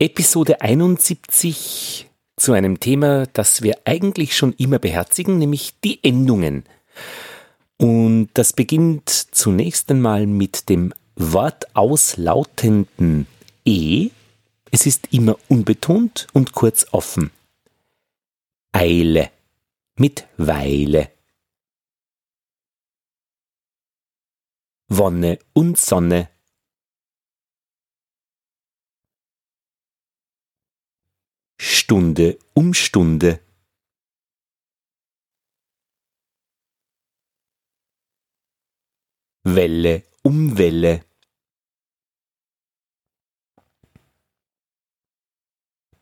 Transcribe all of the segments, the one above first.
Episode 71 zu einem Thema, das wir eigentlich schon immer beherzigen, nämlich die Endungen. Und das beginnt zunächst einmal mit dem wortauslautenden E. Es ist immer unbetont und kurz offen. Eile mit Weile. Wonne und Sonne Stunde um Stunde. Welle um Welle.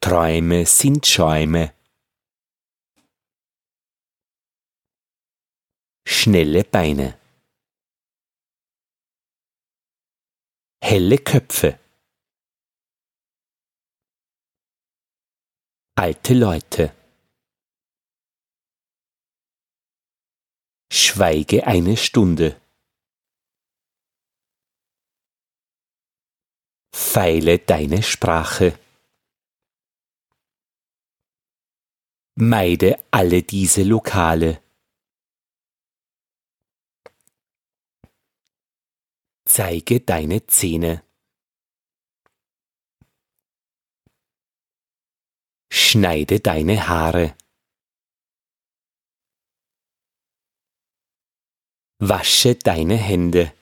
Träume sind Schäume. Schnelle Beine. Helle Köpfe. Alte Leute. Schweige eine Stunde. Feile deine Sprache. Meide alle diese Lokale. Zeige deine Zähne. Schneide deine Haare. Wasche deine Hände.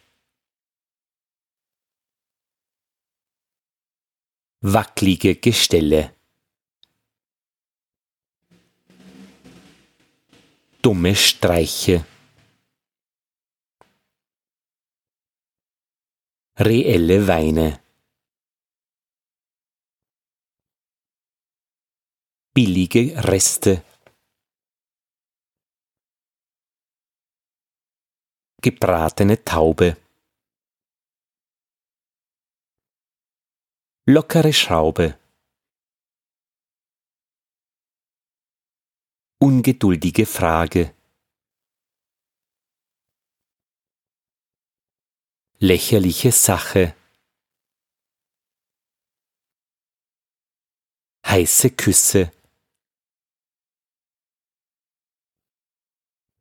Wacklige Gestelle. Dumme Streiche. Reelle Weine. Billige Reste. Gebratene Taube. Lockere Schraube. Ungeduldige Frage. Lächerliche Sache. Heiße Küsse.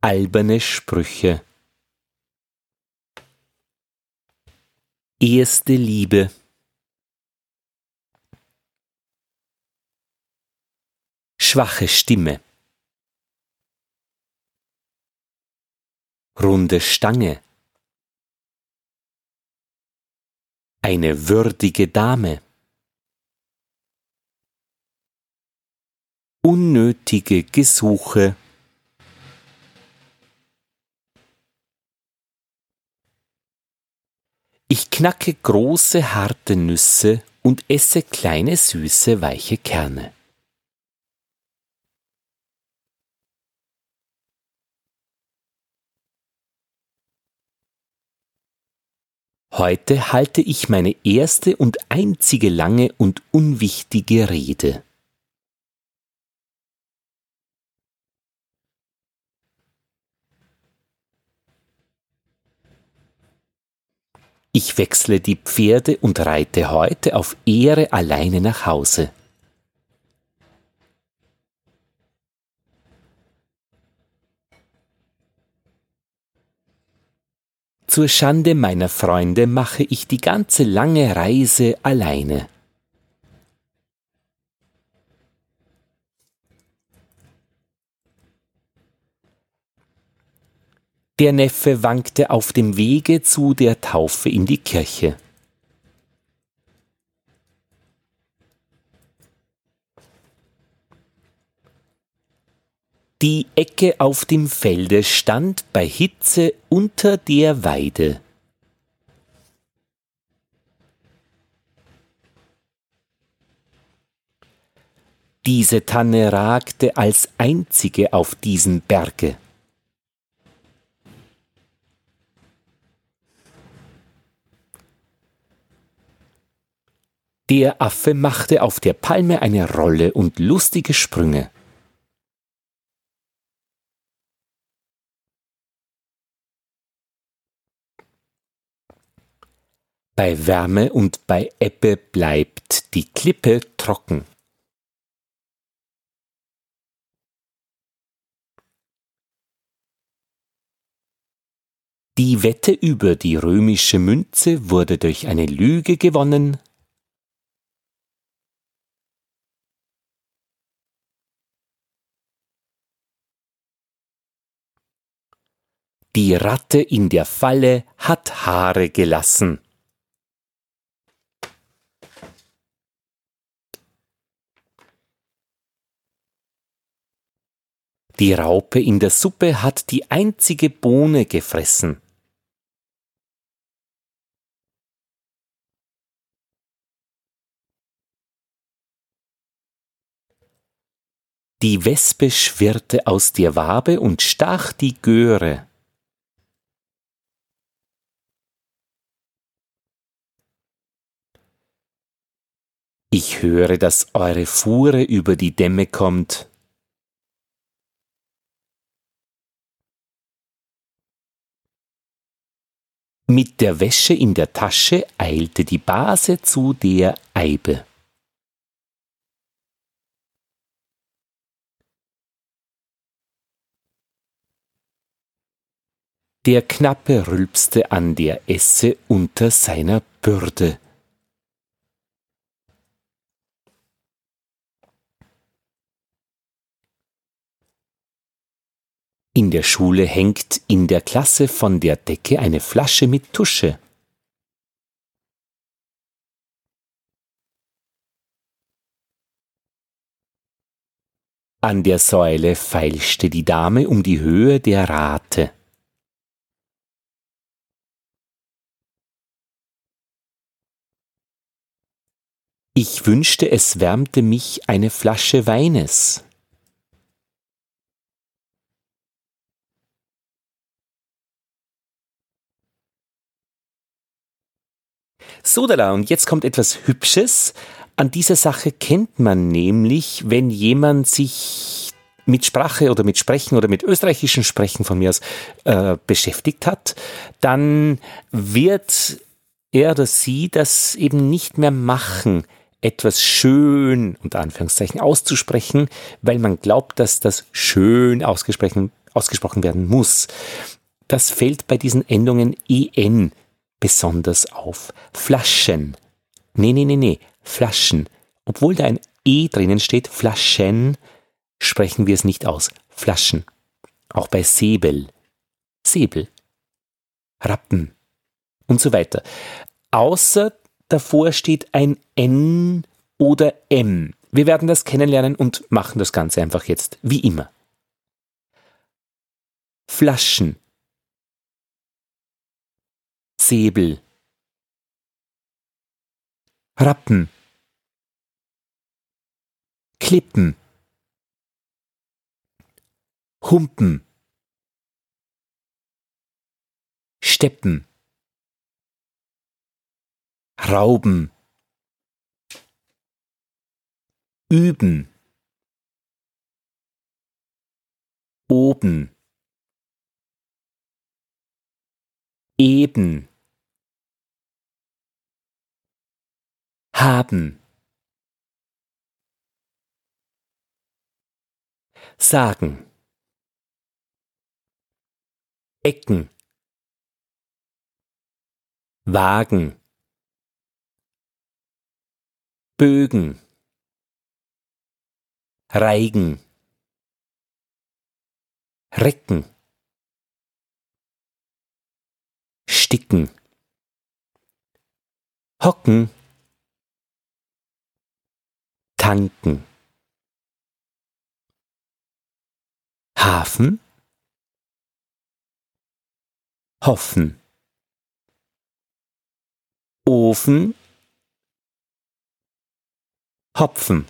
Alberne Sprüche. Erste Liebe. Schwache Stimme. Runde Stange. Eine würdige Dame. Unnötige Gesuche. Ich knacke große harte Nüsse und esse kleine süße weiche Kerne. Heute halte ich meine erste und einzige lange und unwichtige Rede. Ich wechsle die Pferde und reite heute auf Ehre alleine nach Hause. Zur Schande meiner Freunde mache ich die ganze lange Reise alleine. Der Neffe wankte auf dem Wege zu der Taufe in die Kirche. Die Ecke auf dem Felde stand bei Hitze unter der Weide. Diese Tanne ragte als einzige auf diesen Berge. Der Affe machte auf der Palme eine Rolle und lustige Sprünge. Bei Wärme und bei Ebbe bleibt die Klippe trocken. Die Wette über die römische Münze wurde durch eine Lüge gewonnen. Die Ratte in der Falle hat Haare gelassen. Die Raupe in der Suppe hat die einzige Bohne gefressen. Die Wespe schwirrte aus der Wabe und stach die Göre. Ich höre, dass eure Fuhre über die Dämme kommt. Mit der Wäsche in der Tasche eilte die Base zu der Eibe. Der Knappe rülpste an der Esse unter seiner Bürde. In der Schule hängt in der Klasse von der Decke eine Flasche mit Tusche. An der Säule feilschte die Dame um die Höhe der Rate. Ich wünschte, es wärmte mich eine Flasche Weines. Sodala, und jetzt kommt etwas Hübsches. An dieser Sache kennt man nämlich, wenn jemand sich mit Sprache oder mit Sprechen oder mit österreichischen Sprechen von mir aus äh, beschäftigt hat, dann wird er oder sie das eben nicht mehr machen, etwas schön unter Anführungszeichen auszusprechen, weil man glaubt, dass das schön ausgesprochen, ausgesprochen werden muss. Das fällt bei diesen Endungen en besonders auf. Flaschen. Nee, nee, nee, nee. Flaschen. Obwohl da ein E drinnen steht, Flaschen, sprechen wir es nicht aus. Flaschen. Auch bei Säbel. Säbel. Rappen. Und so weiter. Außer davor steht ein N oder M. Wir werden das kennenlernen und machen das Ganze einfach jetzt wie immer. Flaschen. Säbel Rappen. Klippen. Humpen. Steppen. Rauben. Üben. Oben. Eben haben. Sagen. Ecken. Wagen. Bögen. Reigen. Recken. Sticken. Hocken tanken. Hafen hoffen. Ofen hopfen.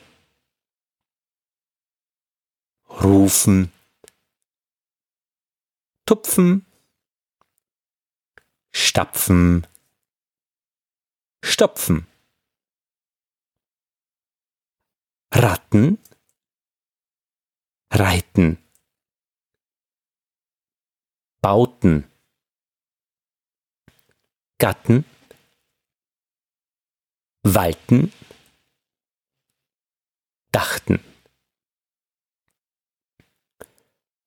Rufen tupfen. Stapfen stopfen. Ratten, Reiten, Bauten, Gatten, walten, dachten,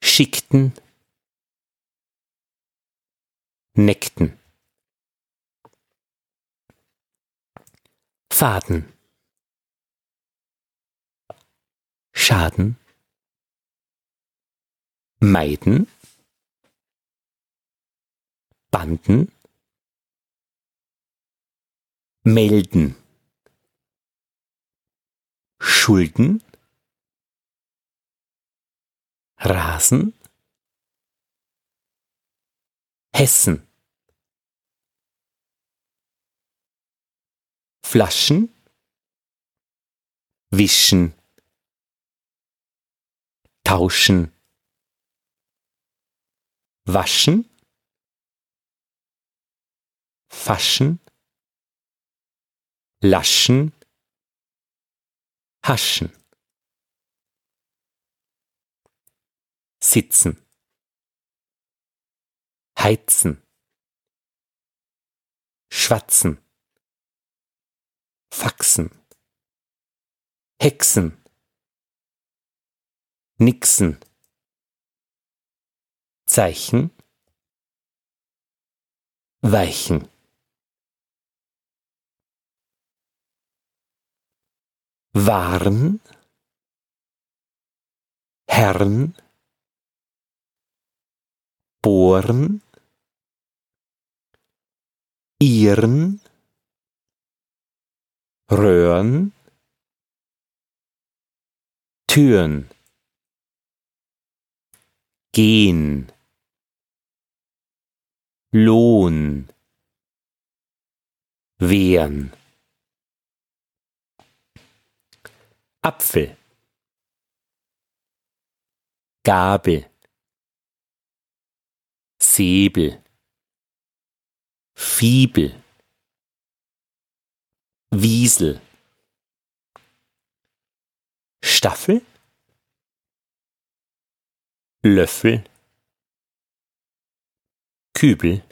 schickten, neckten, Faden, Schaden, meiden, banden, melden, Schulden, Rasen, Hessen, Flaschen, Wischen, Tauschen, Waschen, Faschen, Laschen, Haschen. Sitzen. Heizen. Schwatzen. Faxen. Hexen. Nixen. Zeichen. Weichen. waren, Herrn, bohren, ihren, röhren, Türen, gehen, Lohn, wehren. Apfel. Gabel. Säbel. Fiebel. Wiesel. Staffel Löffel. Kübel.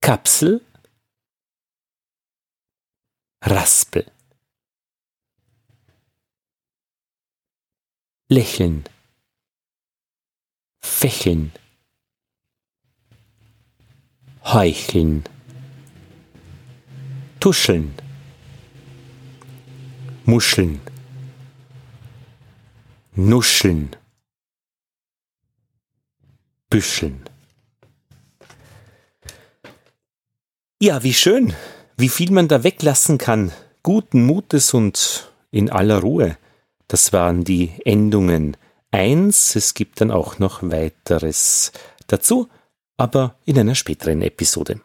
Kapsel. Raspel. Lächeln, fächeln, heucheln, tuscheln, muscheln, nuscheln, büscheln. Ja, wie schön, wie viel man da weglassen kann, guten Mutes und in aller Ruhe. Das waren die Endungen 1. Es gibt dann auch noch weiteres dazu, aber in einer späteren Episode.